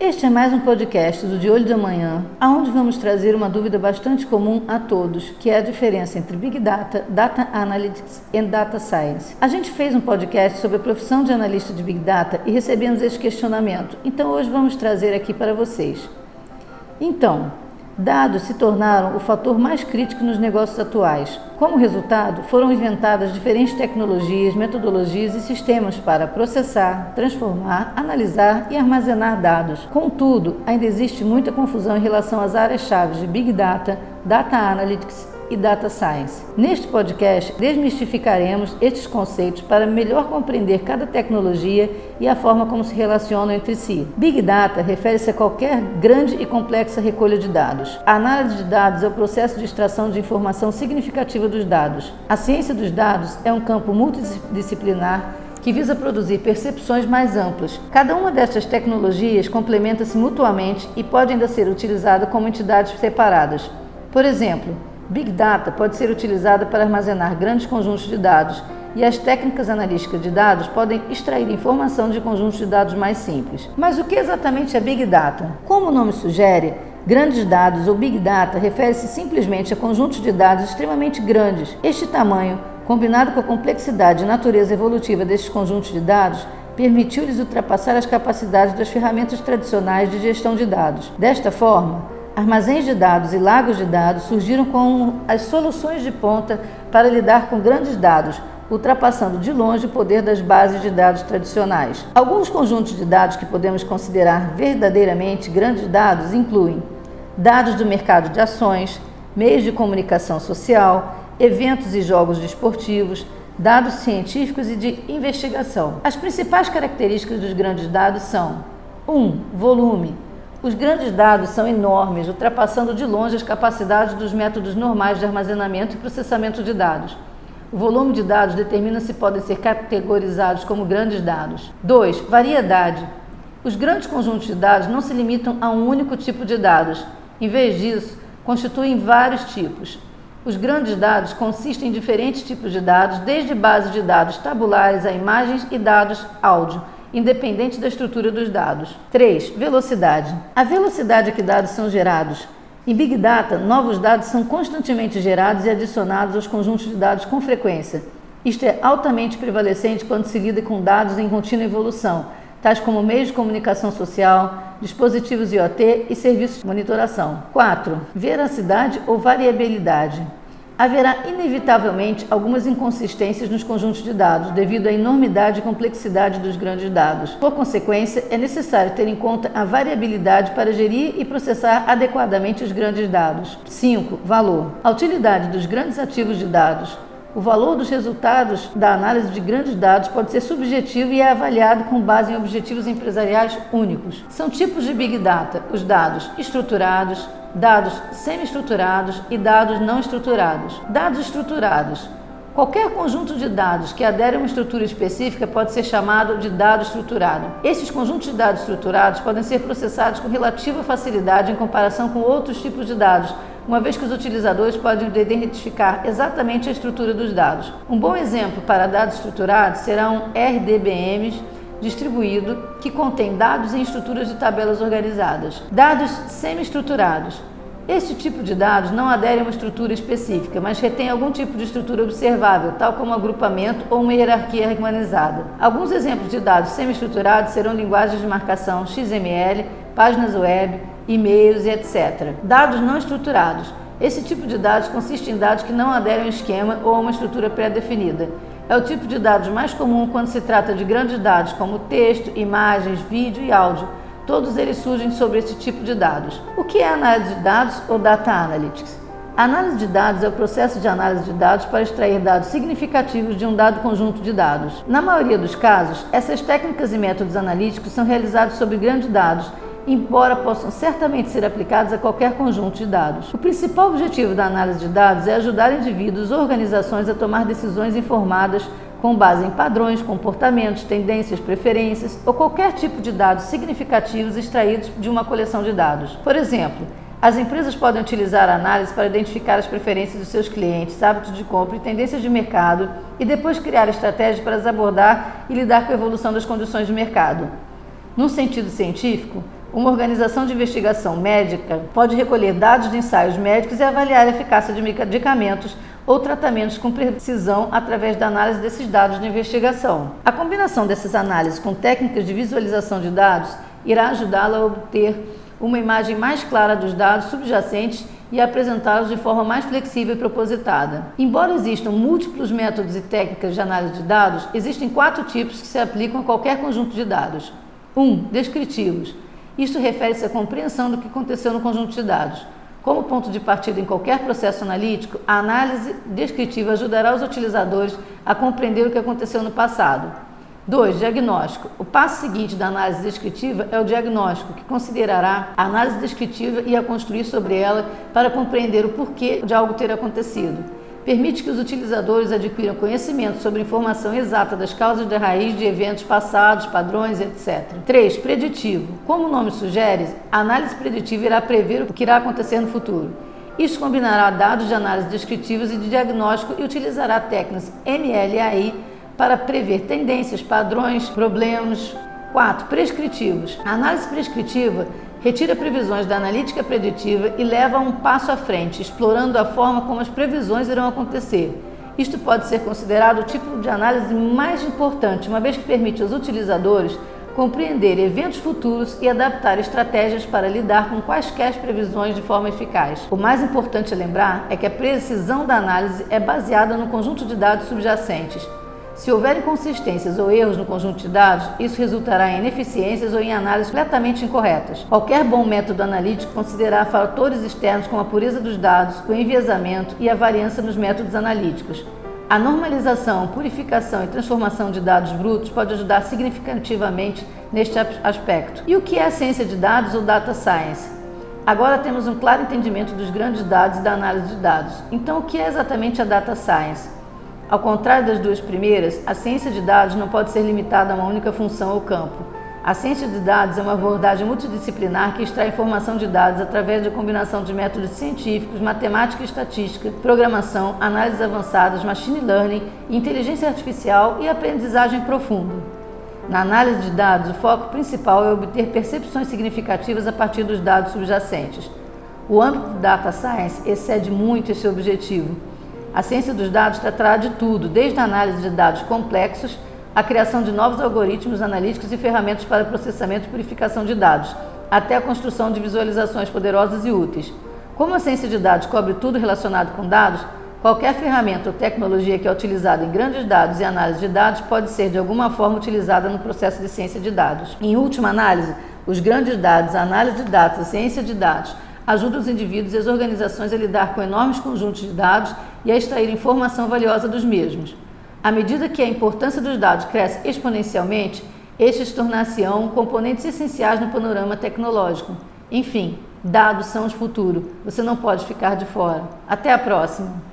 Este é mais um podcast do De Olho da Manhã, aonde vamos trazer uma dúvida bastante comum a todos, que é a diferença entre Big Data, Data Analytics e Data Science. A gente fez um podcast sobre a profissão de analista de Big Data e recebemos esse questionamento, então hoje vamos trazer aqui para vocês. Então, Dados se tornaram o fator mais crítico nos negócios atuais. Como resultado, foram inventadas diferentes tecnologias, metodologias e sistemas para processar, transformar, analisar e armazenar dados. Contudo, ainda existe muita confusão em relação às áreas-chave de Big Data, Data Analytics e Data Science. Neste podcast, desmistificaremos estes conceitos para melhor compreender cada tecnologia e a forma como se relacionam entre si. Big Data refere-se a qualquer grande e complexa recolha de dados. A análise de dados é o processo de extração de informação significativa dos dados. A ciência dos dados é um campo multidisciplinar que visa produzir percepções mais amplas. Cada uma destas tecnologias complementa-se mutuamente e pode ainda ser utilizada como entidades separadas. Por exemplo, Big Data pode ser utilizada para armazenar grandes conjuntos de dados e as técnicas analíticas de dados podem extrair informação de conjuntos de dados mais simples. Mas o que exatamente é Big Data? Como o nome sugere, grandes dados ou Big Data refere-se simplesmente a conjuntos de dados extremamente grandes. Este tamanho, combinado com a complexidade e natureza evolutiva desses conjuntos de dados, permitiu-lhes ultrapassar as capacidades das ferramentas tradicionais de gestão de dados. Desta forma, Armazéns de dados e lagos de dados surgiram como as soluções de ponta para lidar com grandes dados, ultrapassando de longe o poder das bases de dados tradicionais. Alguns conjuntos de dados que podemos considerar verdadeiramente grandes dados incluem dados do mercado de ações, meios de comunicação social, eventos e jogos desportivos, dados científicos e de investigação. As principais características dos grandes dados são: 1. Um, volume os grandes dados são enormes, ultrapassando de longe as capacidades dos métodos normais de armazenamento e processamento de dados. O volume de dados determina se podem ser categorizados como grandes dados. 2. Variedade. Os grandes conjuntos de dados não se limitam a um único tipo de dados. Em vez disso, constituem vários tipos. Os grandes dados consistem em diferentes tipos de dados, desde bases de dados tabulares a imagens e dados áudio independente da estrutura dos dados. 3. Velocidade. A velocidade a que dados são gerados. Em Big Data, novos dados são constantemente gerados e adicionados aos conjuntos de dados com frequência. Isto é altamente prevalecente quando se lida com dados em contínua evolução, tais como meios de comunicação social, dispositivos IoT e serviços de monitoração. 4. Veracidade ou variabilidade haverá inevitavelmente algumas inconsistências nos conjuntos de dados devido à enormidade e complexidade dos grandes dados. Por consequência, é necessário ter em conta a variabilidade para gerir e processar adequadamente os grandes dados. 5. Valor. A utilidade dos grandes ativos de dados o valor dos resultados da análise de grandes dados pode ser subjetivo e é avaliado com base em objetivos empresariais únicos. São tipos de Big Data: os dados estruturados, dados semi-estruturados e dados não estruturados. Dados estruturados. Qualquer conjunto de dados que adere a uma estrutura específica pode ser chamado de dado estruturado. Esses conjuntos de dados estruturados podem ser processados com relativa facilidade em comparação com outros tipos de dados, uma vez que os utilizadores podem identificar exatamente a estrutura dos dados. Um bom exemplo para dados estruturados será um RDBMs distribuído que contém dados em estruturas de tabelas organizadas. Dados semi-estruturados. Este tipo de dados não adere a uma estrutura específica, mas retém algum tipo de estrutura observável, tal como agrupamento ou uma hierarquia organizada. Alguns exemplos de dados semi-estruturados serão linguagens de marcação XML, páginas web, e-mails e etc. Dados não estruturados. Esse tipo de dados consiste em dados que não aderem a um esquema ou a uma estrutura pré-definida. É o tipo de dados mais comum quando se trata de grandes dados como texto, imagens, vídeo e áudio. Todos eles surgem sobre esse tipo de dados. O que é análise de dados ou data analytics? Análise de dados é o processo de análise de dados para extrair dados significativos de um dado conjunto de dados. Na maioria dos casos, essas técnicas e métodos analíticos são realizados sobre grandes dados embora possam certamente ser aplicados a qualquer conjunto de dados. O principal objetivo da análise de dados é ajudar indivíduos ou organizações a tomar decisões informadas com base em padrões, comportamentos, tendências, preferências ou qualquer tipo de dados significativos extraídos de uma coleção de dados. Por exemplo, as empresas podem utilizar a análise para identificar as preferências dos seus clientes, hábitos de compra e tendências de mercado e depois criar estratégias para as abordar e lidar com a evolução das condições de mercado. Num sentido científico, uma organização de investigação médica pode recolher dados de ensaios médicos e avaliar a eficácia de medicamentos ou tratamentos com precisão através da análise desses dados de investigação. A combinação dessas análises com técnicas de visualização de dados irá ajudá-la a obter uma imagem mais clara dos dados subjacentes e apresentá-los de forma mais flexível e propositada. Embora existam múltiplos métodos e técnicas de análise de dados, existem quatro tipos que se aplicam a qualquer conjunto de dados. 1. Um, descritivos. Isto refere-se à compreensão do que aconteceu no conjunto de dados. Como ponto de partida em qualquer processo analítico, a análise descritiva ajudará os utilizadores a compreender o que aconteceu no passado. 2. Diagnóstico. O passo seguinte da análise descritiva é o diagnóstico, que considerará a análise descritiva e a construir sobre ela para compreender o porquê de algo ter acontecido permite que os utilizadores adquiram conhecimento sobre informação exata das causas de raiz de eventos passados, padrões, etc. 3. Preditivo. Como o nome sugere, a análise preditiva irá prever o que irá acontecer no futuro. Isso combinará dados de análise descritivos e de diagnóstico e utilizará técnicas MLAI para prever tendências, padrões, problemas. 4. Prescritivos. A análise prescritiva retira previsões da analítica preditiva e leva um passo à frente, explorando a forma como as previsões irão acontecer. Isto pode ser considerado o tipo de análise mais importante, uma vez que permite aos utilizadores compreender eventos futuros e adaptar estratégias para lidar com quaisquer previsões de forma eficaz. O mais importante a lembrar é que a precisão da análise é baseada no conjunto de dados subjacentes, se houver inconsistências ou erros no conjunto de dados, isso resultará em ineficiências ou em análises completamente incorretas. Qualquer bom método analítico considerará fatores externos como a pureza dos dados, o enviesamento e a variância nos métodos analíticos. A normalização, purificação e transformação de dados brutos pode ajudar significativamente neste aspecto. E o que é a ciência de dados ou data science? Agora temos um claro entendimento dos grandes dados e da análise de dados. Então, o que é exatamente a data science? Ao contrário das duas primeiras, a ciência de dados não pode ser limitada a uma única função ou campo. A ciência de dados é uma abordagem multidisciplinar que extrai informação de dados através da combinação de métodos científicos, matemática e estatística, programação, análises avançadas, machine learning, inteligência artificial e aprendizagem profunda. Na análise de dados, o foco principal é obter percepções significativas a partir dos dados subjacentes. O âmbito do Data Science excede muito esse objetivo a ciência dos dados tratará de tudo, desde a análise de dados complexos, a criação de novos algoritmos analíticos e ferramentas para processamento e purificação de dados, até a construção de visualizações poderosas e úteis. Como a ciência de dados cobre tudo relacionado com dados, qualquer ferramenta ou tecnologia que é utilizada em grandes dados e análise de dados pode ser de alguma forma utilizada no processo de ciência de dados. Em última análise, os grandes dados, a análise de dados, a ciência de dados, ajuda os indivíduos e as organizações a lidar com enormes conjuntos de dados e a extrair informação valiosa dos mesmos. À medida que a importância dos dados cresce exponencialmente, estes tornar-se-ão componentes essenciais no panorama tecnológico. Enfim, dados são o futuro. Você não pode ficar de fora. Até a próxima!